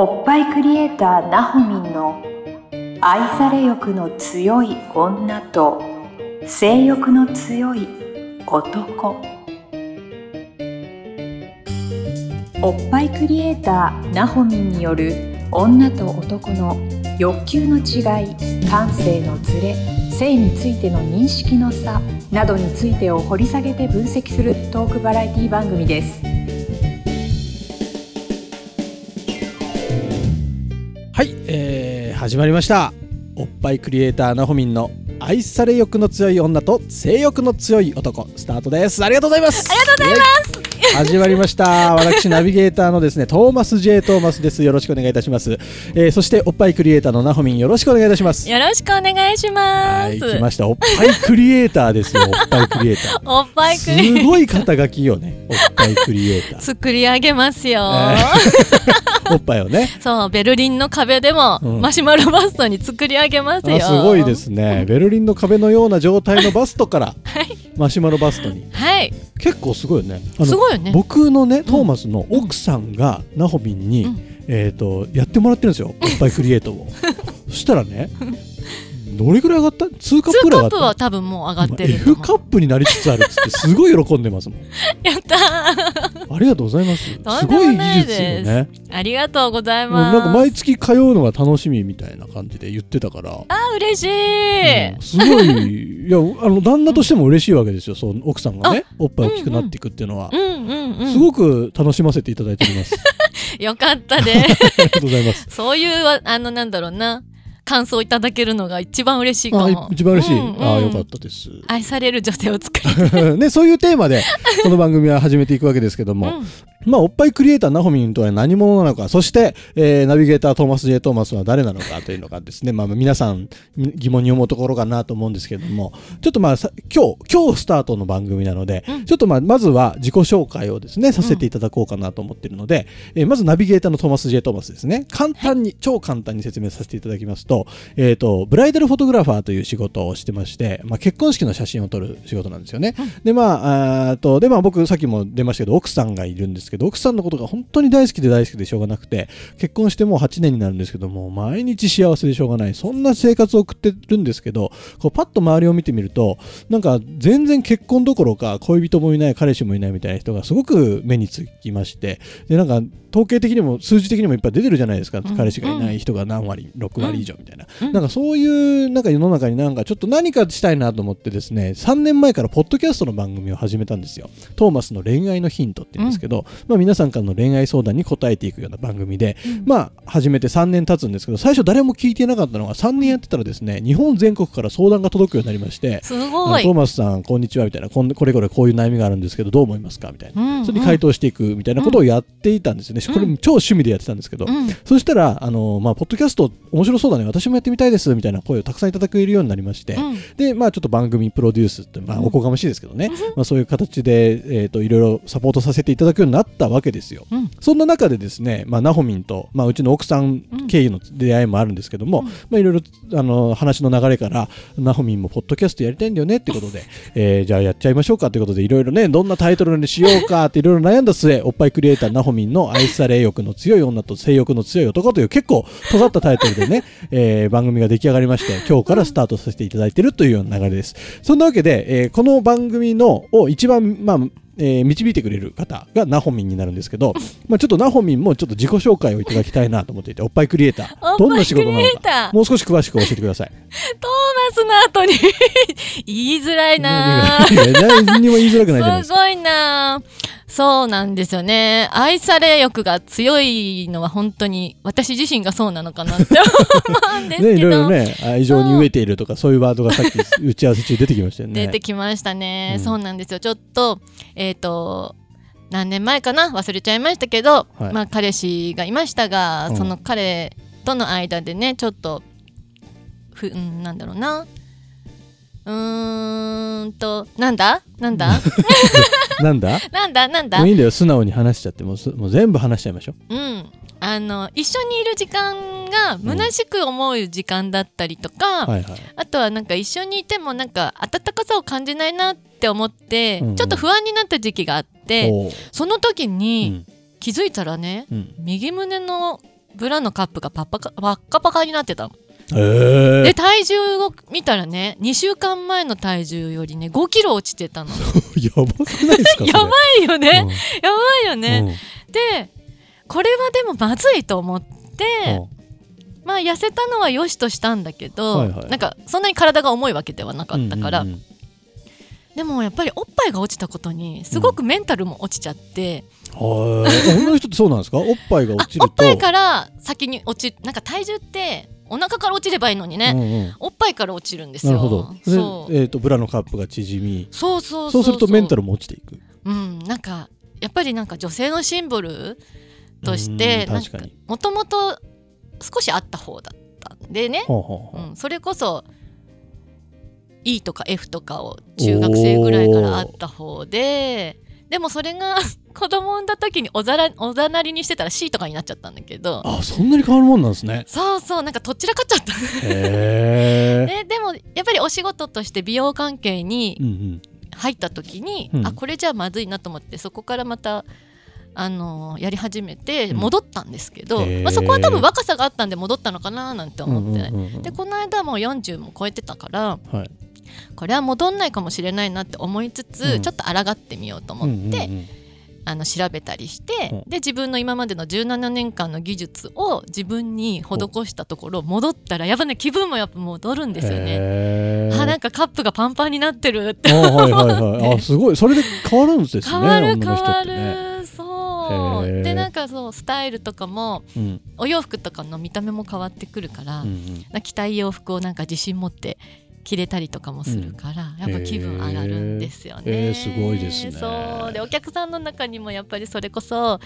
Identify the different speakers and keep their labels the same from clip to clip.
Speaker 1: おっぱいクリエイターなほみんの愛され欲の強い女と性欲の強い男。おっぱいクリエイターなほみんによる女と男の欲求の違い感性のズレ性についての認識の差などについてを掘り下げて分析するトークバラエティ番組です。
Speaker 2: はい、えー、始まりました。おっぱいクリエイターなほみんの愛され欲の強い女と性欲の強い男スタートです。ありがとうございます。ありがとうございます。始まりました。私ナビゲーターのですねトーマス J トーマスです。よろしくお願いいたします、えー、そしておっぱいクリエイターのなほみんよろしくお願いいたします。
Speaker 3: よろしくお願いしま
Speaker 2: はい
Speaker 3: す。
Speaker 2: 来ました。おっぱいクリエイターですよおっぱいクリエイター。
Speaker 3: おっぱいクリ
Speaker 2: すごい肩書きよねおっぱいクリエイター。
Speaker 3: 作り上げますよ。
Speaker 2: おっぱいをね。
Speaker 3: そう、ベルリンの壁でも、
Speaker 2: うん。
Speaker 3: マシュマロバストに作り上げますよ。
Speaker 2: あすごいですね。ベルリンの壁のような状態のバストから
Speaker 3: はい。
Speaker 2: マシュマロバストに。
Speaker 3: はい。
Speaker 2: 結構すごいよね。
Speaker 3: すごいよね。
Speaker 2: 僕のねトーマスの奥さんがナホミンに、
Speaker 3: うん。
Speaker 2: えー、とやってもらってるんですよ。おっぱいクリエイトを。そしたらねどれぐらい上がった？2カッ
Speaker 3: 2
Speaker 2: プぐらい上がった？
Speaker 3: カップは多分もう上がってると
Speaker 2: F。カップになりつつあるっつってすごい喜んでますもん。
Speaker 3: やったー
Speaker 2: ありがとうございます。
Speaker 3: と
Speaker 2: すごい技術よね。
Speaker 3: ありがとうございます。
Speaker 2: なんか毎月通うのが楽しみみたいな感じで言ってたから。
Speaker 3: あー、嬉しい、
Speaker 2: うんすごい。いやあの旦那としても嬉しいわけですよそう奥さんがね。おっぱい大きくなっていくっていうのは、
Speaker 3: うんうんうん。
Speaker 2: すごく楽しませていただいております。
Speaker 3: よかったで
Speaker 2: ありがとうございます。
Speaker 3: そういうわ、あの、なんだろうな。感想いただけるのが一番嬉しいか
Speaker 2: あ
Speaker 3: も。
Speaker 2: 一番嬉しい、
Speaker 3: うんうん。
Speaker 2: あよかったです。
Speaker 3: 愛される女性を作り
Speaker 2: ね、そういうテーマでこの番組は始めていくわけですけども、
Speaker 3: うん。
Speaker 2: まあおっぱいクリエイターナホミンとは何者なのかそして、えーナビゲータートーマス・ジェイ・トーマスは誰なのかというのがですね、まあ、皆さん疑問に思うところかなと思うんですけども。ちょっとまあさ今日今日スタートの番組なので、
Speaker 3: うん。
Speaker 2: ちょっとまあまずは自己紹介をですねさせていただこうかなと思っているので、えーまずナビゲーターのトーマス・ジェイ・トーマスですね。簡単に、超簡単に説明させていただきますと,、えー、とブライダルフォトグラファーという仕事をしてまして、まあ、結婚式の写真を撮る仕事なんですよね。でまああーとでまあ僕さっきも出ましたけど奥さんがいるんですけど奥さんのことが本当に大好きで大好きでしょうがなくて結婚してもう8年になるんですけども毎日幸せでしょうがないそんな生活を送ってるんですけどこうパッと周りを見てみるとなんか全然結婚どころか恋人もいない彼氏もいないみたいな人がすごく目につきましてでなんか統計的にも数字的にもいっぱい出てるじゃないですか、
Speaker 3: うん。
Speaker 2: 彼氏がいない人が何割6割以上みたいな、
Speaker 3: うん。
Speaker 2: なんかそういうなんか世の中になんかちょっと何かしたいなと思ってですね3年前からポッドキャストの番組を始めたんですよ。トーマスの恋愛のヒントって言うんですけど、まあ、皆さんからの恋愛相談に答えていくような番組で、まあ始めて3年経つんですけど最初誰も聞いてなかったのが3年やってたらですね日本全国から相談が届くようになりましてトー。マスさんこんにちはみたいなこんこれこれこういう悩みがあるんですけどどう思いますかみたいな、
Speaker 3: うん。
Speaker 2: それに回答していくみたいなことをやっていたんですよね、これ超趣味でやってたんですけど、
Speaker 3: うん。
Speaker 2: そしたらあの、まあ、ポッドキャスト面白そうだね。私もやってみたいです。みたいな声をたくさんいただけるようになりまして、
Speaker 3: うん。
Speaker 2: でまあちょっと番組プロデュースって、まあ、
Speaker 3: うん。
Speaker 2: おこがましいですけどね、まあ、そういう形で、えー、といろいろサポートさせていただくようになったわけですよ。
Speaker 3: うん。
Speaker 2: そんな中でですね、まあ、ナホミンと、まあ、うちの奥さん経由の出会いもあるんですけども、
Speaker 3: うん。
Speaker 2: まあ、いろいろあの話の流れからナホミンもポッドキャストやりたいんだよねってことで、えーじゃあやっちゃいましょうかということでいろいろねどんなタイトルにしようかっていろいろ悩んだ末おっぱいクリエイターナホミンの愛され欲の強い女と性欲の強い男という結構尖ったタイトルでね、えー番組が出来上がりまして今日からスタートさせていただいているというような流れです。そんなわけで、えーこの番組のを一番、まあえー導いてくれる方がナホミンになるんですけど、まあ、ちょっとナホミンもちょっと自己紹介をいただきたいなと思っていておっぱいクリエイターどんな仕事なのか
Speaker 3: ー
Speaker 2: もう少し詳しく教えてください。
Speaker 3: トーマスの後に 言いづらいな
Speaker 2: 何にも言いづらくないじゃないですか。
Speaker 3: すごいなそうなんですよね。愛され欲が強いのは本当に私自身がそうなのかなって思うんです
Speaker 2: ね、い
Speaker 3: けど、
Speaker 2: ろいろね愛情に飢えているとかそういうワードがさっき打ち合わせ中出てきましたよね。
Speaker 3: 出てきましたね、
Speaker 2: うん。
Speaker 3: そうなんですよ。ちょっとえっ、と何年前かな？忘れちゃいましたけど、
Speaker 2: はい。
Speaker 3: まあ彼氏がいましたが、
Speaker 2: うん。
Speaker 3: その彼との間でねちょっとふ、うん、なんだろうなうーんとなんだ？なんだ？
Speaker 2: なんだ？
Speaker 3: なんだ？なんだ？
Speaker 2: もういいんだよ素直に話しちゃってもうすもう全部話しちゃいましょ
Speaker 3: う。ん。あの一緒にいる時間が虚しく思う時間だったりとか、
Speaker 2: う。はいはい。
Speaker 3: あとはなんか一緒にいてもなんか温かさを感じないなって思って、
Speaker 2: うんうん。
Speaker 3: ちょっと不安になった時期があって、その時
Speaker 2: う
Speaker 3: に
Speaker 2: ん。
Speaker 3: 気づいたらね、
Speaker 2: うん。
Speaker 3: 右胸のブラのカップがパッパカパッカパカになってたの。
Speaker 2: へ
Speaker 3: で体重を見たらね2週間前の体重よりね5キロ落ちてたの。
Speaker 2: やばくないですか
Speaker 3: やばいよね、
Speaker 2: うん。
Speaker 3: やばいよね、でこれはでもまずいと思って、まあ痩せたのは良しとしたんだけど、
Speaker 2: はいはい。
Speaker 3: なんかそんなに体が重いわけではなかったから、
Speaker 2: うんうんうん。
Speaker 3: でもやっぱりおっぱいが落ちたことにすごくメンタルも落ちちゃって、
Speaker 2: はい女の人ってそうなんですか？おっぱいが
Speaker 3: あ
Speaker 2: 落ちると。
Speaker 3: おっぱいから先に落ちなんか体重ってお腹から落ちればいいのにね、
Speaker 2: うんうん。
Speaker 3: おっぱいから落ちるんですよ。
Speaker 2: なるほど。
Speaker 3: そう。
Speaker 2: で、えー、とブラのカップが縮み
Speaker 3: そうそう
Speaker 2: そうするとメンタ
Speaker 3: ル
Speaker 2: ルも落ちていく。
Speaker 3: うん。なんかやっぱりなんか女性のシンボルとしてもともと少しあった方だったんでね、
Speaker 2: ほうほうほう。
Speaker 3: うん、それこそ E とか F とかを中学生ぐらいからあった方ででもそれが 子供産んだ時におざらおざなりにしてたら C とかになっちゃったんだけど。
Speaker 2: あそんなに変わるもんなんですね。
Speaker 3: そうそうなんかとっちらかっちゃった。
Speaker 2: へ え
Speaker 3: ででもやっぱりお仕事として美容関係に
Speaker 2: うんうん。
Speaker 3: 入った時に、
Speaker 2: うん。
Speaker 3: あこれじゃまずいなと思ってそこからまたあのやり始めて
Speaker 2: うん。
Speaker 3: 戻ったんですけど、
Speaker 2: へー。
Speaker 3: まあ、そこは多分若さがあったんで戻ったのかななんて思って、
Speaker 2: うんうんうんうん
Speaker 3: でこの間もう40も超えてたから
Speaker 2: はい
Speaker 3: これは戻んないかもしれないなって思いつつ、
Speaker 2: うん。
Speaker 3: ちょっと抗ってみようと思って、
Speaker 2: うんうんうん。
Speaker 3: あの調べたりして、
Speaker 2: うん。
Speaker 3: で自分の今までの17年間の技術を自分に施したところ戻ったらやっぱね気分もやっぱ戻るんですよね。あなんかカップがパンパンになってるって。
Speaker 2: あはいはいはい。あ すごい。それで変わるんですね
Speaker 3: 変わる変わる。そう。でなんかそうスタイルとかも
Speaker 2: うん。
Speaker 3: お洋服とかの見た目も変わってくるから、
Speaker 2: うんうん。
Speaker 3: な着たい洋服をなんか自信持って着れたりとかもするから、やっぱ気分上がるんですよね。
Speaker 2: すごいですね。
Speaker 3: そう。でお客さんの中にもやっぱりそれこそ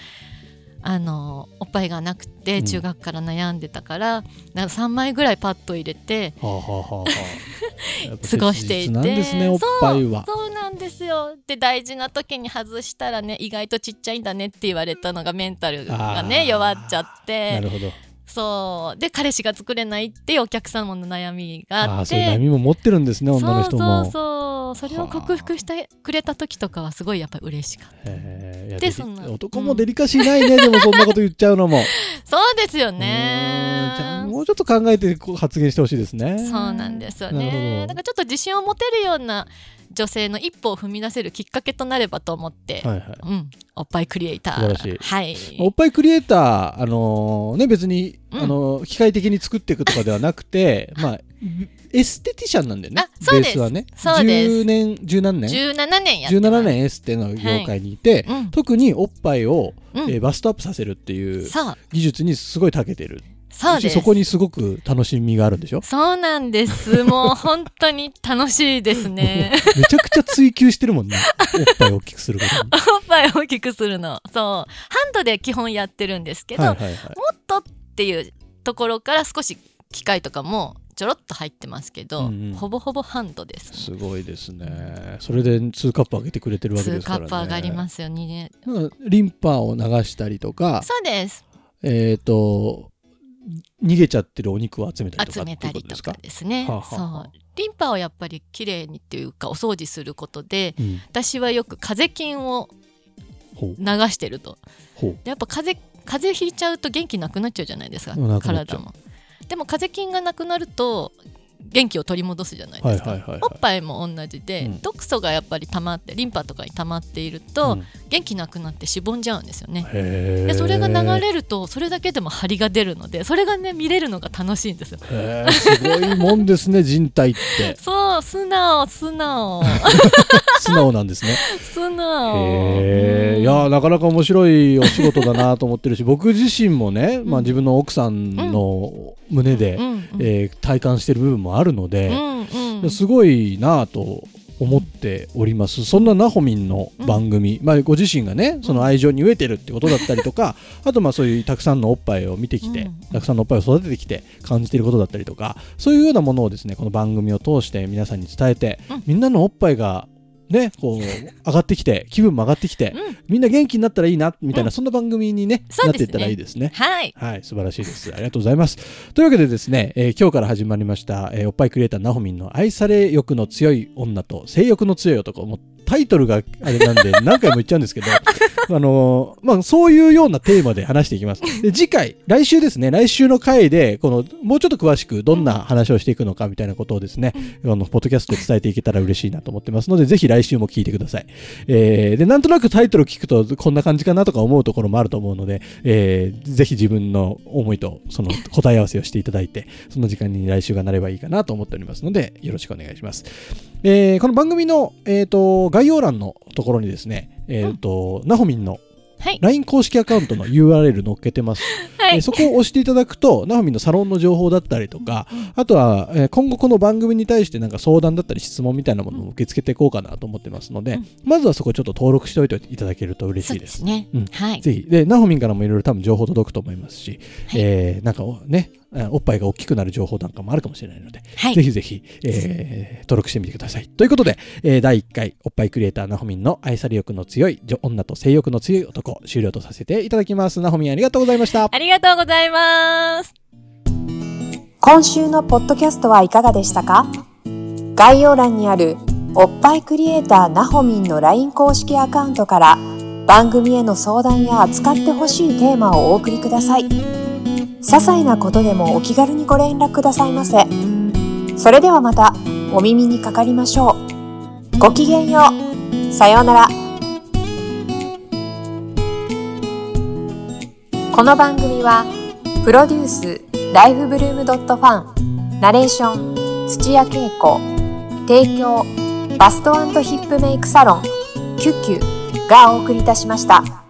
Speaker 3: あのおっぱいがなくて
Speaker 2: うん。
Speaker 3: 中学から悩んでたから、なんか3枚ぐらいパッと入れて
Speaker 2: はあはあ
Speaker 3: 過ごしていて
Speaker 2: なんですねおっぱいは。
Speaker 3: そうなんですよ。で大事な時に外したらね意外とちっちゃいんだねって言われたのがメンタルがね弱っちゃっ
Speaker 2: な
Speaker 3: て
Speaker 2: るほど
Speaker 3: そう。で彼氏が作れないっていうお客様の悩みがあっ
Speaker 2: ああそういう
Speaker 3: て
Speaker 2: 波も持ってるんですね女の人も。
Speaker 3: そうそうそれを克服してくれた時とかはすごいやっぱ嬉しかった。でそんな
Speaker 2: 男もデリカシーないね、でもそんなこと言っちゃうのも。
Speaker 3: そうですよね。
Speaker 2: じゃあもうちょっと考えて発言してほしいですね。
Speaker 3: そうなんですよね。
Speaker 2: ど。
Speaker 3: だからちょっと自信を持てるような女性の一歩を踏み出せるきっかけとなればと思って、
Speaker 2: はいはい。
Speaker 3: うん、おっぱいクリエイター。
Speaker 2: 素晴らしい。
Speaker 3: はい。
Speaker 2: おっぱいクリエイター、あのーね、別に、
Speaker 3: うん。
Speaker 2: あのー機械的に作っていくとかではなくて、まあ、エステティシャンなんだよね。
Speaker 3: あ、そうです。
Speaker 2: はね。
Speaker 3: そうです。
Speaker 2: 10年、十何年
Speaker 3: ？17年やってます
Speaker 2: ?17 年エステの業界にいて、
Speaker 3: うん。
Speaker 2: 特におっぱいを、
Speaker 3: うん。
Speaker 2: えーバストアップさせるっていう技術にすごい長けてる。
Speaker 3: そうです。
Speaker 2: そこにすごく楽しみがあるんでしょ？
Speaker 3: そうなんです。もう本当に楽しいですね。
Speaker 2: めちゃくちゃ追求してるもんね。おっぱいを大きくすることに。
Speaker 3: おっぱいを大きくするの。そう。ハンドで基本やってるんですけど、
Speaker 2: はいはいはい。
Speaker 3: もっとっていうところから少し機械とかもちょろっと入ってますけど、
Speaker 2: うんうん。
Speaker 3: ほぼほぼハンドです
Speaker 2: すごいですね。それで2カップ上げてくれてるわけ
Speaker 3: 2
Speaker 2: ですからね。
Speaker 3: カップ上がりますよね
Speaker 2: リンパを流したりとか、
Speaker 3: そうです。
Speaker 2: えっ、と、逃げちゃってるお肉を集めたりとか
Speaker 3: 集めたりとか
Speaker 2: です
Speaker 3: ですね
Speaker 2: はあは
Speaker 3: そう。リンパをやっぱりきれいにっていうかお掃除することで
Speaker 2: か、うん、
Speaker 3: 私はよく風邪菌を流してると。やっぱ風邪風邪ひいちゃうと元気なくなっちゃうじゃないですか体もでも風邪菌がなくなると元気を取り戻すじゃないですか、
Speaker 2: はいはいはいはい。
Speaker 3: おっぱいも同じで、
Speaker 2: うん。
Speaker 3: 毒素がやっぱり溜まってリンパとかに溜まっていると、
Speaker 2: うん。
Speaker 3: 元気なくなってしぼんじゃうんですよね。でそれが流れるとそれだけでも張りが出るのでそれがね見れるのが楽しいんですよ。
Speaker 2: すごいもんですね 人体って。
Speaker 3: そう素直素直。
Speaker 2: 素直なんですね。
Speaker 3: 素直。
Speaker 2: へえ
Speaker 3: うん。
Speaker 2: いやーなかなか面白いお仕事だなと思ってるし僕自身もね、まあ、自分の奥さんの胸で、
Speaker 3: うん。うん。
Speaker 2: えー体感してる部分もあるの
Speaker 3: う
Speaker 2: で、
Speaker 3: んうん。
Speaker 2: すごいなぁと思っております。そんななほみんの番組、まあ、ご自身がねその愛情に飢えてるってことだったりとかあとまあそういうたくさんのおっぱいを見てきて、
Speaker 3: うん。
Speaker 2: たくさんのおっぱいを育ててきて感じていることだったりとかそういうようなものをですねこの番組を通して皆さんに伝えて、
Speaker 3: うん。
Speaker 2: みんなのおっぱいがね、こう上がってきて 気分も上がってきて、
Speaker 3: うん
Speaker 2: みんな元気になったらいいなみたいな、
Speaker 3: うん
Speaker 2: そんな番組に、ねなっていったらいいですね。
Speaker 3: はい
Speaker 2: はい、素晴らしいです。ありがとうございます。というわけでですね、えー今日から始まりました、えーおっぱいクリエイターなほみんの愛され欲の強い女と性欲の強い男、もうタイトルがあれなんで 何回も言っちゃうんですけど、あのまあ、そういうようなテーマで話していきます。で、次回、来週ですね、来週の回で、この、もうちょっと詳しくどんな話をしていくのかみたいなことをですね、あの、ポッドキャストで伝えていけたら嬉しいなと思ってますので、ぜひ来週も聞いてください。えー、で、なんとなくタイトル聞くと、こんな感じかなとか思うところもあると思うので、えー、ぜひ自分の思いと、その答え合わせをしていただいて、その時間に来週がなればいいかなと思っておりますので、よろしくお願いします。えー、この番組の、えっ、と、概要欄のところにですね、えっ、と、なほみんの
Speaker 3: はい。
Speaker 2: LINE 公式アカウントの URL 載っけてます。
Speaker 3: はい。
Speaker 2: えーそこを押していただくと、なほみんのサロンの情報だったりとか、あとは、えー今後この番組に対してなんか相談だったり質問みたいなものを受け付けていこうかなと思ってますので、
Speaker 3: うん
Speaker 2: まずはそこちょっと登録しておいていただけると嬉しいで。
Speaker 3: ですすね。
Speaker 2: うん
Speaker 3: はい。
Speaker 2: ぜひ。で、なほみんからもいろいろ多分情報届くと思いますし、
Speaker 3: はい
Speaker 2: えーなんかおね、あおっぱいが大きくなる情報なんかもあるかもしれないので、
Speaker 3: はい
Speaker 2: ぜひぜひ、えー登録してみてください。ということで、えー第1回、おっぱいクリエイターなほみんの愛され欲の強い女女と性欲の強い男、終了とさせていただきます。なほみんありがとうございました。
Speaker 3: ありがとうございます。
Speaker 1: 今週のポッドキャストはいかがでしたか？概要欄にあるおっぱいクリエイターなほみんの LINE 公式アカウントから番組への相談や扱ってほしいテーマをお送りください。些細なことでもお気軽にご連絡くださいませ。それではまたお耳にかかりましょう。ごきげんよう。さようなら。この番組はプロデュースライフブルームドットファンナレーション土屋恵子提供バストヒップメイクサロン「キュッキュ」がお送りいたしました。